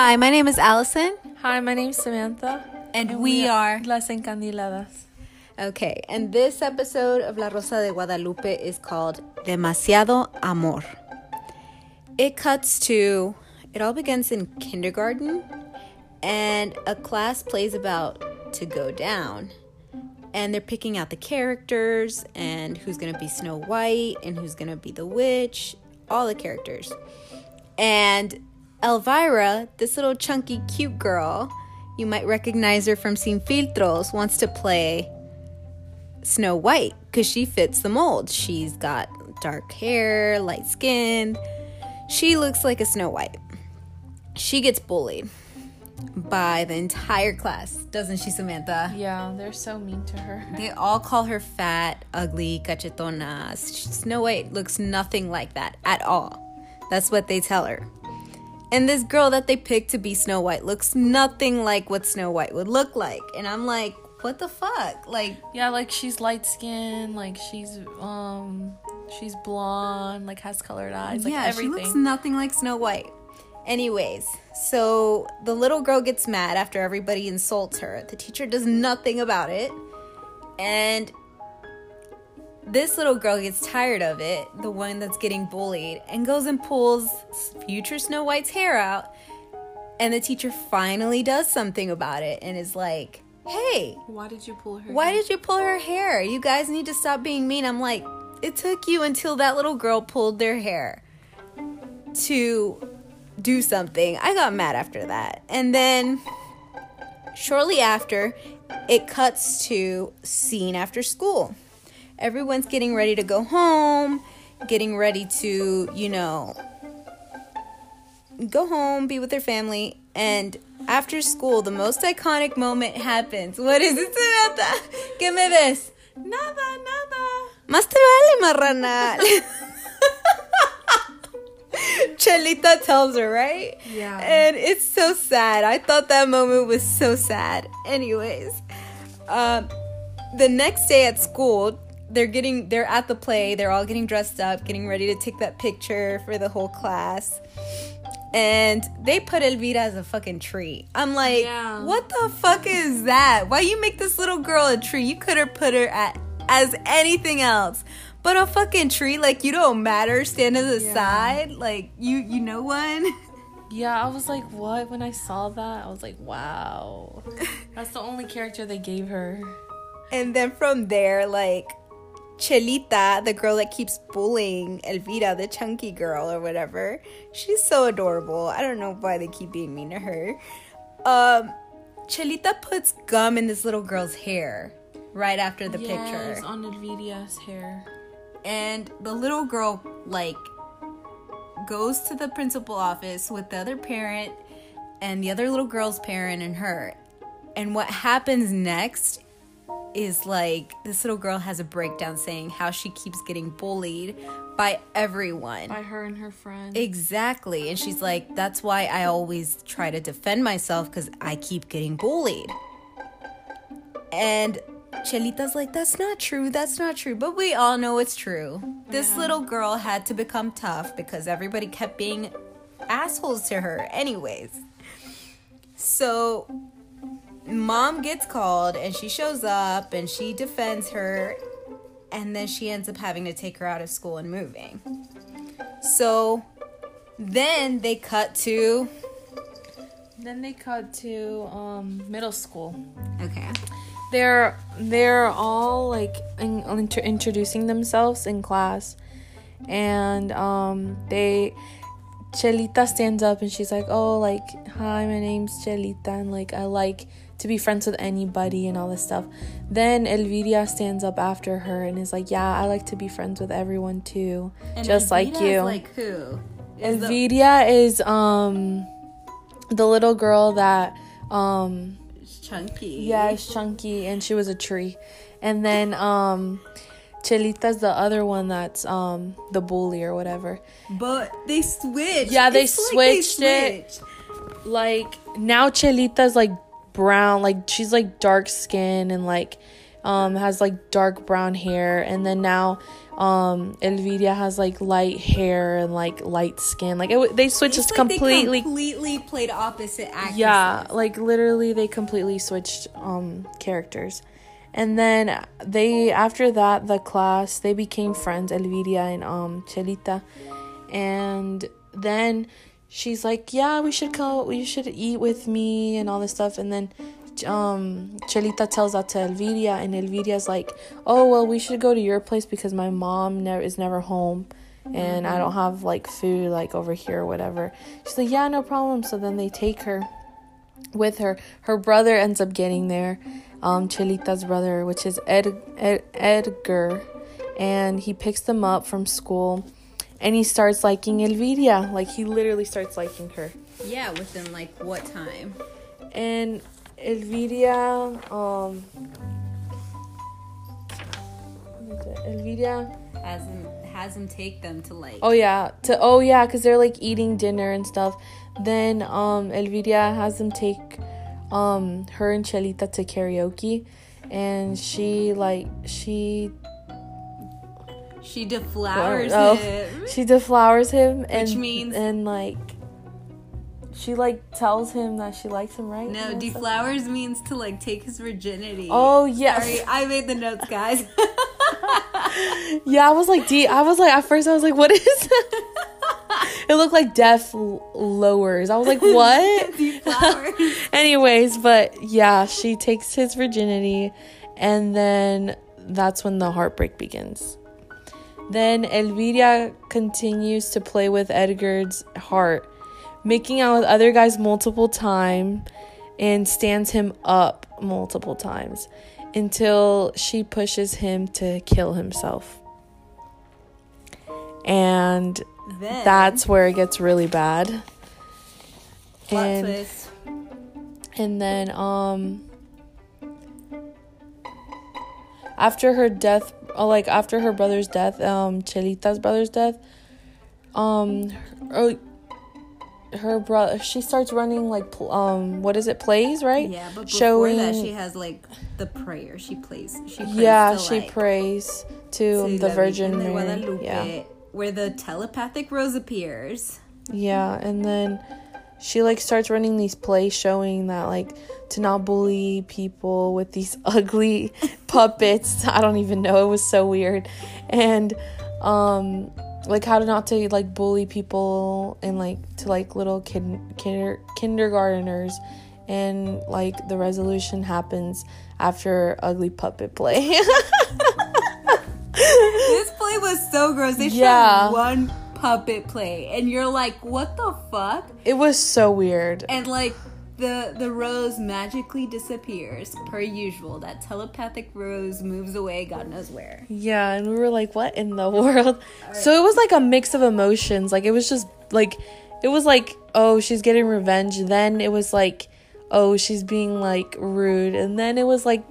Hi, my name is Allison. Hi, my name's Samantha. And, we, are. Las Encandiladas. Okay, and this episode of La Rosa de Guadalupe is called Demasiado Amor. It cuts to, it all begins in kindergarten, and a class plays about to go down. And they're picking out the characters and who's gonna be Snow White and who's gonna be the witch, all the characters. And Elvira, this little chunky, cute girl, you might recognize her from Sin Filtros, wants to play Snow White because she fits the mold. She's got dark hair, light skin. She looks like a Snow White. She gets bullied by the entire class, doesn't she, Samantha? Yeah, they're so mean to her. They all call her fat, ugly, cachetona. Snow White looks nothing like that at all. That's what they tell her. And this girl that they picked to be Snow White looks nothing like what Snow White would look like. And I'm like, what the fuck? Like, Yeah, like she's light skinned, like she's um she's blonde, like has colored eyes, like yeah, everything. she looks nothing like Snow White. Anyways, so the little girl gets mad after everybody insults her. The teacher does nothing about it. And this little girl gets tired of it, the one that's getting bullied, and goes and pulls future Snow White's hair out. And the teacher finally does something about it and is like, hey, Why did you pull her? Hair? Why did you pull her hair? You guys need to stop being mean. I'm like, it took you until that little girl pulled their hair to do something. I got mad after that. And then shortly after, it cuts to scene after school. Everyone's getting ready to go home, getting ready to, you know, go home, be with their family, and after school, the most iconic moment happens. What is it, Samantha? ¿Qué me ves? Nada, nada. Más te vale, marrana. Chelita tells her, right? Yeah. And it's so sad. I thought that moment was so sad. Anyways, um, the next day at school, they're getting they're at the play. They're all getting dressed up, getting ready to take that picture for the whole class. And they put Elvira as a fucking tree. I'm like, Yeah. what the fuck is that? Why you make this little girl a tree? You could have put her at as anything else. But a fucking tree, like you don't matter, stand to the Yeah. side, like you you know one. Yeah, I was like, what? When I saw that, I was like, wow. That's the only character they gave her. And then from there, like Chelita, the girl that keeps bullying Elvira, the chunky girl or whatever, she's so adorable. I don't know why they keep being mean to her. Um, Chelita puts gum in this little girl's hair right after the Yes, picture, on Elvira's hair. and the little girl like goes to the principal office with the other parent and the other little girl's parent and her. And what happens next is like this little girl has a breakdown saying how she keeps getting bullied by everyone. By her and her friend. Exactly. And she's like, that's why I always try to defend myself because I keep getting bullied. And Chelita's like, that's not true. That's not true. But we all know it's true. This Yeah. little girl had to become tough because everybody kept being assholes to her, anyways. So mom gets called and she shows up and she defends her and then she ends up having to take her out of school and moving. So then they cut to Then they cut to um, middle school. okay. They're they're all like in, inter- introducing themselves in class, and um, they Chelita stands up and she's like, "Oh, like hi, my name's Chelita, and like I like to be friends with anybody and all this stuff." Then Elvira stands up after her and is like, "Yeah, I like to be friends with everyone too, just like Elvira is you." Like who? Is the- Elvira is um the little girl that um chunky. yeah, it's chunky, and she was a tree. And then um, Chelita's the other one that's um the bully or whatever. But they switched. Yeah, they It's like they switched it. switched. Like now, Chelita's like brown, like she's like dark skin and like um, has like dark brown hair, and then now um, Elviria has like light hair and like light skin. Like it, they switched just like completely, completely played opposite actresses. Yeah, like literally they completely switched um characters. And then they after that the class they became friends Elviria and um Chelita and then she's like yeah we should go you should eat with me and all this stuff. And then um Chelita tells that to Elviria and Elviria's like oh well we should go to your place because my mom never is never home and I don't have like food like over here or whatever. She's like yeah no problem. So then they take her with her. Her brother ends up getting there um, Chelita's brother, which is Ed, Ed, Edgar, and he picks them up from school, and he starts liking Elviria. Like he literally starts liking her. Yeah, within like what time? And Elviria, um, Elviria has him has him take them to like. Oh yeah, to oh yeah, cause they're like eating dinner and stuff. Then um, Elviria has them take um her and Chelita to karaoke and she like she she deflowers oh, him. She deflowers him and Which means and like she like tells him that she likes him, right? No, deflowers means to like take his virginity. Oh yes. Sorry, I made the notes, guys. yeah, I was like, D. I was like, at first, I was like, what is? it looked like death lowers. I was like, what? Anyways, but yeah, she takes his virginity, and then that's when the heartbreak begins. Then Elvira continues to play with Edgar's heart, making out with other guys multiple times and stands him up multiple times until she pushes him to kill himself. And then, that's where it gets really bad. And, and then um after her death uh, like after her brother's death, um Chelita's brother's death, um her, her brother she starts running like um what is it plays right? Yeah but before showing that she has like the prayer. She plays she prays yeah to, she like, prays to, to the, the Virgin Mary yeah. Where the telepathic rose appears. Yeah and then she like starts running these plays showing that like to not bully people with these ugly puppets. I don't even know. It was so weird. And um like how to not to like bully people and like to like little kid kinder, kindergarteners. And like the resolution happens after ugly puppet play. This play was so gross. They yeah. showed one puppet play and you're like what the fuck? It was so weird. And like the the rose magically disappears per usual. That telepathic rose moves away god knows where. Yeah and we were like what in the world? Right. so it was like a mix of emotions. Like it was just like it was like oh she's getting revenge. Then it was like oh she's being like rude. And then it was like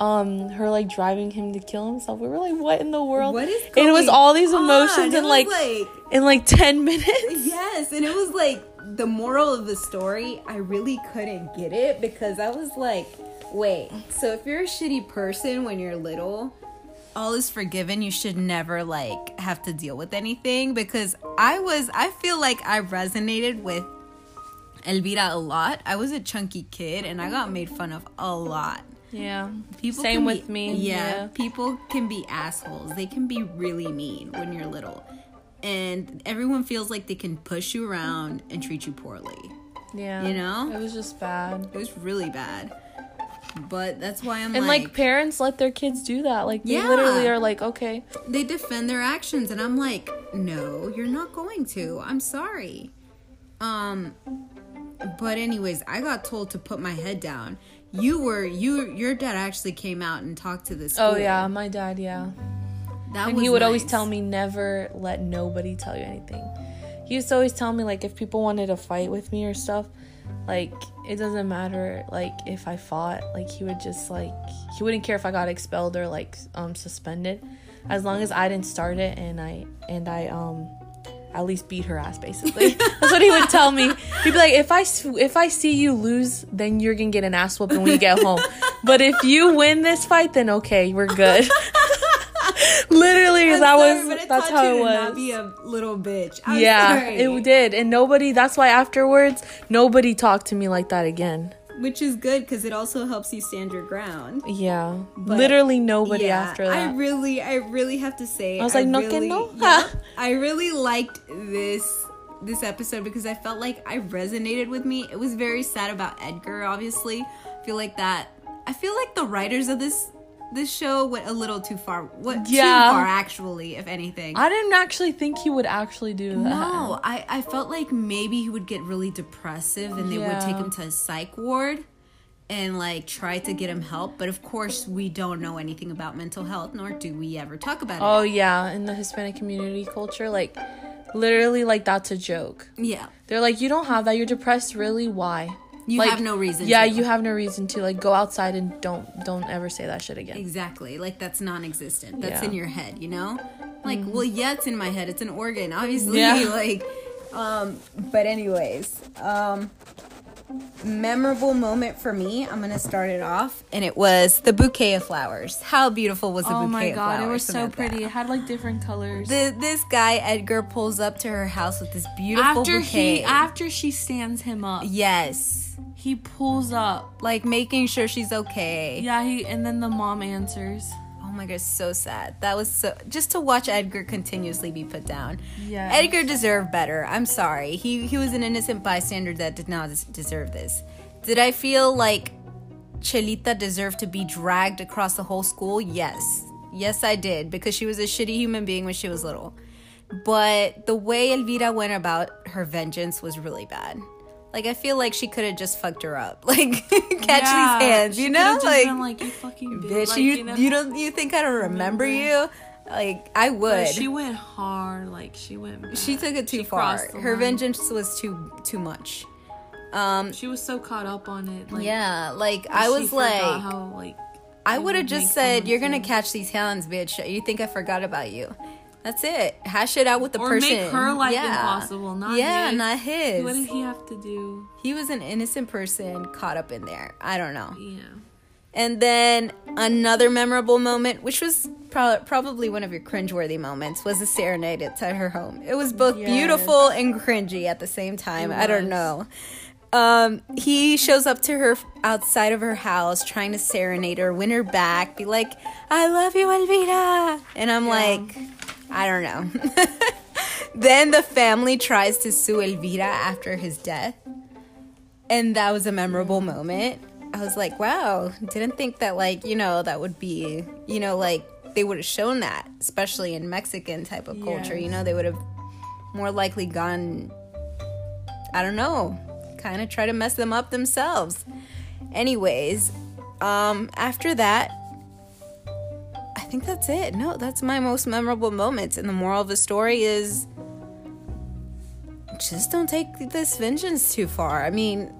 um her like driving him to kill himself we were like what in the world what is and it was all these emotions in like, like in like 10 minutes yes and it was like the moral of the story, I really couldn't get it because I was like, wait, so if you're a shitty person when you're little, all is forgiven. You should never like have to deal with anything because I was, I feel like I resonated with Elvira a lot. I was a chunky kid and I got made fun of a lot. Yeah. People Same with be, me. Yeah, yeah. People can be assholes. They can be really mean when you're little and everyone feels like they can push you around and treat you poorly. Yeah. You know? It was just bad. It was really bad. But that's why I'm and like, like parents let their kids do that. Like they yeah. literally are like, okay. They defend their actions and I'm like, no, you're not going to. I'm sorry. Um but anyways, I got told to put my head down. You were you your dad actually came out and talked to this. Oh yeah, my dad, yeah. That and he would nice. always tell me never let nobody tell you anything. He used to always tell me like if people wanted to fight with me or stuff, like it doesn't matter like if I fought, like he would just like he wouldn't care if I got expelled or like um suspended as long as I didn't start it and I and I um at least beat her ass basically that's what he would tell me he'd be like if i if i see you lose then you're gonna get an ass whooping when you get home but if you win this fight, then okay, we're good. Literally, I'm that sorry, was that's how it was. Not be a little bitch. I'm yeah, sorry. it did, and nobody. That's why afterwards, nobody talked to me like that again. Which is good because it also helps you stand your ground. Yeah, But, literally nobody yeah, after that. I really, I really have to say, I was like, "No que really, no." yeah, I really liked this this episode because I felt like I resonated with me. It was very sad about Edgar. Obviously, I feel like that. I feel like the writers of this this show went a little too far. What Yeah. too far, actually, if anything. I didn't actually think he would actually do that. No, I, I felt like maybe he would get really depressive and they would take him to a psych ward and like try to get him help. But of course, we don't know anything about mental health, nor do we ever talk about it. Oh yeah, in the Hispanic community culture, like literally, like that's a joke. Yeah. They're like, you don't have that. You're depressed. Really? Why? You Like, have no reason Yeah, to. you have no reason to. Like, go outside and don't don't ever say that shit again. Exactly. Like that's non existent. That's Yeah. in your head, you know? Like, well, yeah, it's in my head. It's an organ, obviously. Yeah. Like, um, but anyways, um, memorable moment for me. I'm gonna start it off, and it was the bouquet of flowers. How beautiful was the Oh bouquet my of god, it was so pretty. It had like different colors. The, this guy Edgar pulls up to her house with this beautiful after bouquet. he after she stands him up, yes, he pulls up. like making sure she's okay. Yeah, he and then the mom answers. Oh my god, so sad. That was so just to watch Edgar continuously be put down. Yeah. Edgar deserved better. I'm sorry. He he was an innocent bystander that did not deserve this. Did I feel like Chelita deserved to be dragged across the whole school? Yes. Yes, I did because she was a shitty human being when she was little. But the way Elvira went about her vengeance was really bad. Like I feel like she could have just fucked her up. Like catch Yeah, these hands, you know? Like like you fucking bitch. like, you you know? you don't you think I don't remember you? Like I would. But She, went hard. Like she went. She took it too She far. Her line. vengeance was too too much. Um She was so caught up on it. Like, yeah, like I was like how like I would have just said you're going to catch these hands, bitch. You think I forgot about you. That's it. Hash it out with the or person. make her life yeah. impossible. Not yeah, his. not his. What did he have to do? he was an innocent person caught up in there. I don't know. Yeah. And then another memorable moment, which was pro- probably one of your cringeworthy moments, was the serenade at her home. It was both Yes. beautiful and cringy at the same time. I don't know. Um, he shows up to her outside of her house, trying to serenade her, win her back, be like, "I love you, Elvira," and I'm like, I don't know. then the family tries to sue Elvira after his death, and that was a memorable moment. I was like, wow, didn't think that like, you know, that would be, you know, like they would have shown that, especially in Mexican type of culture, you know, they would have more likely gone I don't know, kind of try to mess them up themselves. Anyways, um after that think that's it. No, that's my most memorable moments and the moral of the story is just don't take this vengeance too far. I mean,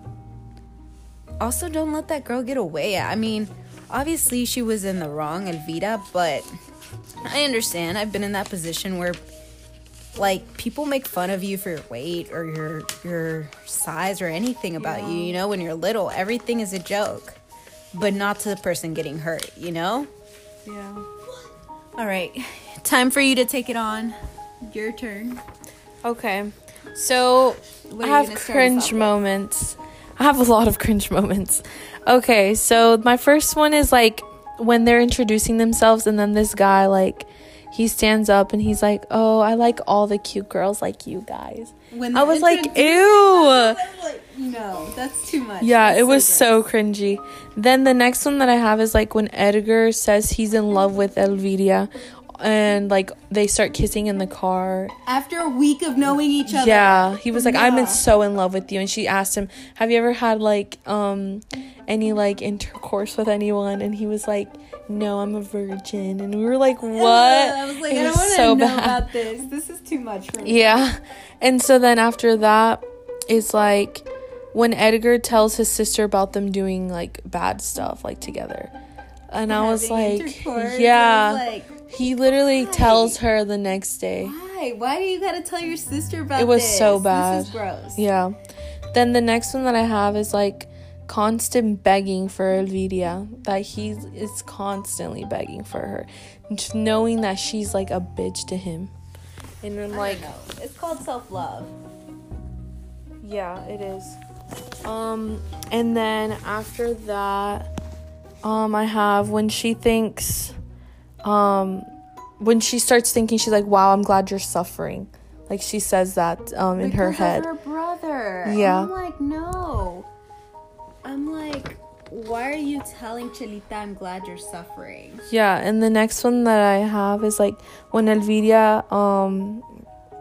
also don't let that girl get away. I mean, obviously she was in the wrong, Elvira, but I understand. I've been in that position where like people make fun of you for your weight or your your size or anything about you, you know, when you're little. Everything is a joke. But not to the person getting hurt, you know? Yeah. All right. Time for you to take it on. Your turn. Okay. So I have cringe with? moments. I have a lot of cringe moments. Okay, so my first one is like when they're introducing themselves and then this guy like he stands up and he's like, "Oh, I like all the cute girls like you guys." When I was like, "Ew." No, that's too much. Yeah, That's it was gross. so cringy. Then the next one that I have is like when Edgar says he's in love with Elvira and like they start kissing in the car. After a week of knowing each other. Yeah, he was like, "I'm Yeah. in so in love with you," and she asked him, "Have you ever had like um any like intercourse with anyone?" And he was like, "No, I'm a virgin." And we were like, "What?" I was like, It I don't want to so know bad. about this. This is too much for me. Yeah, and so then after that it's like when Edgar tells his sister about them doing like bad stuff like together, and I was like, intercourse, I "Yeah." was like, he literally Why? tells her the next day. why? Why do you gotta tell your sister about It was this? so This bad. is gross. Yeah. Then the next one that I have is like constant begging for Elviria, that he is constantly begging for her, just knowing that she's like a bitch to him. And I'm like, it's called self love. yeah, it is. Um, and then after that, um, I have when she thinks, um, when she starts thinking, she's like, "Wow, I'm glad you're suffering." Like she says that um in her head. Her brother. Yeah. I'm like, no. I'm like, why are you telling Chelita I'm glad you're suffering? Yeah, and the next one that I have is like when Elviria um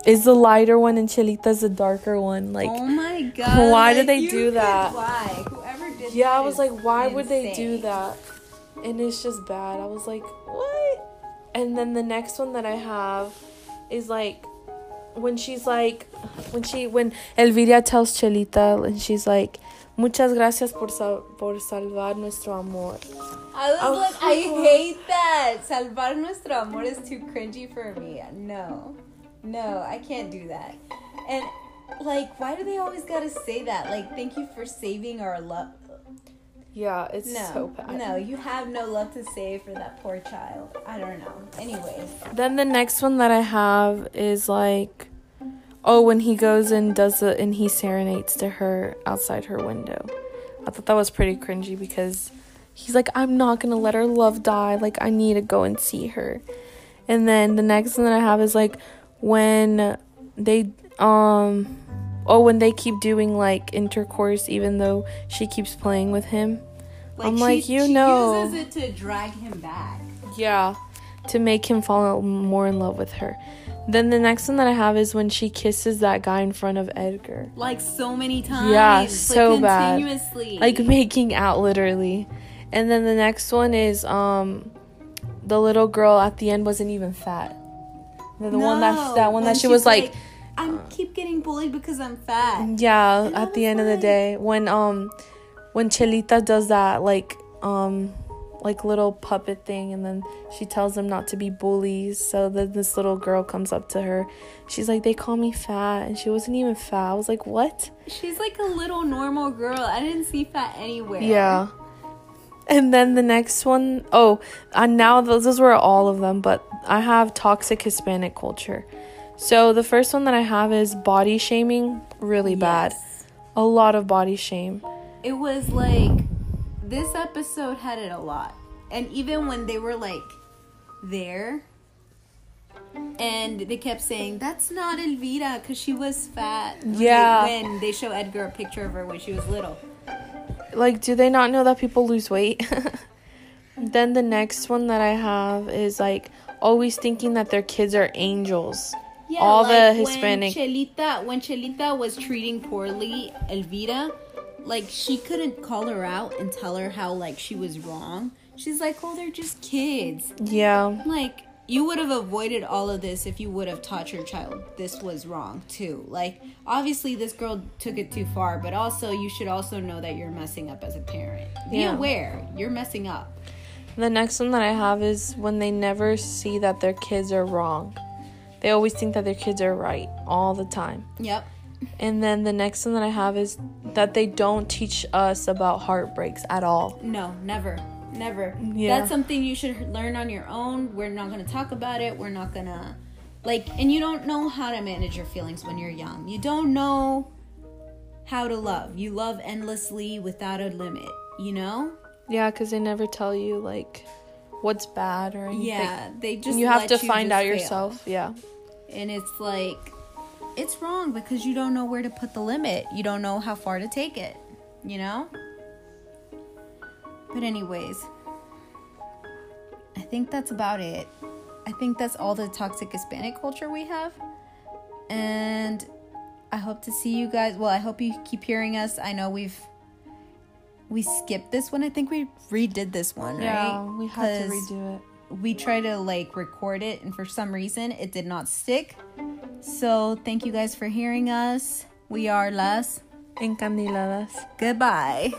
is the lighter one and Chelita's the darker one. Like oh my god. why did they do that? Why? Whoever did yeah, I was like, why would they do that? And it's just bad. I was like? And then the next one that I have is like when she's like when she when Elviria tells Chelita and she's like muchas gracias por sal- por salvar nuestro amor. I was Oh, like, I hate that. Salvar nuestro amor is too cringy for me. No. No, I can't do that. And like, why do they always gotta say that? Like, thank you for saving our love. Yeah, it's No, so bad. no, you have no love to save for that poor child. I don't know. Anyways, Then the next one that I have is like, oh, when he goes and does it and he serenades to her outside her window. I thought that was pretty cringy because he's like, I'm not gonna let her love die. Like, I need to go and see her. And then the next one that I have is like when they, um, oh, when they keep doing like intercourse, even though she keeps playing with him. I'm like, you know. she uses it to drag him back. Yeah, to make him fall more in love with her. Then the next one that I have is when she kisses that guy in front of Edgar. Like so many times. Yeah, like, so bad. Continuously. Like making out literally. And then the next one is um the little girl at the end wasn't even fat. The, the one that that one that she was like, I keep getting bullied because I'm fat. yeah, And at the was end of the day when um when Chelita does that like um like little puppet thing and then she tells them not to be bullies so then this little girl comes up to her she's like they call me fat and she wasn't even fat i was like what She's like a little normal girl. I didn't see fat anywhere. yeah and then the next one oh and now those, those were all of them but i have toxic hispanic culture so the first one that i have is body shaming really bad a lot of body shame It was like this episode had it a lot. And even when they were like there and they kept saying that's not Elvira cuz she was fat. Yeah. when they show Edgar a picture of her when she was little. like do they not know that people lose weight then the next one that i have is like always thinking that their kids are angels Yeah, All the Hispanic- When Chelita, when Chelita was treating poorly Elvira, like she couldn't call her out and tell her how like she was wrong. She's like, "Oh, they're just kids." yeah Like you would have avoided all of this if you would have taught your child this was wrong too. Like obviously this girl took it too far, but also you should also know that you're messing up as a parent. Be Yeah. aware you're messing up. the next one that i have is when they never see that their kids are wrong they always think that their kids are right all the time Yep. and then the next one that i have is that they don't teach us about heartbreaks at all No, never. Never. Yeah. That's something you should learn on your own. We're not going to talk about it. We're not going to like and you don't know how to manage your feelings when you're young. You don't know how to love. You love endlessly without a limit, you know? yeah because they never tell you like what's bad or anything Yeah, they just you have to find out fail. yourself yeah And it's like it's wrong because you don't know where to put the limit. You don't know how far to take it, you know? But anyways, I think that's about it. I think that's all the toxic Hispanic culture we have. And I hope to see you guys. Well, I hope you keep hearing us. I know we've we skipped this one. I think we redid this one, Yeah, right? we had to redo it. we tried to like record it and for some reason it did not stick. So thank you guys for hearing us. We are Las. Encandiladas. Goodbye.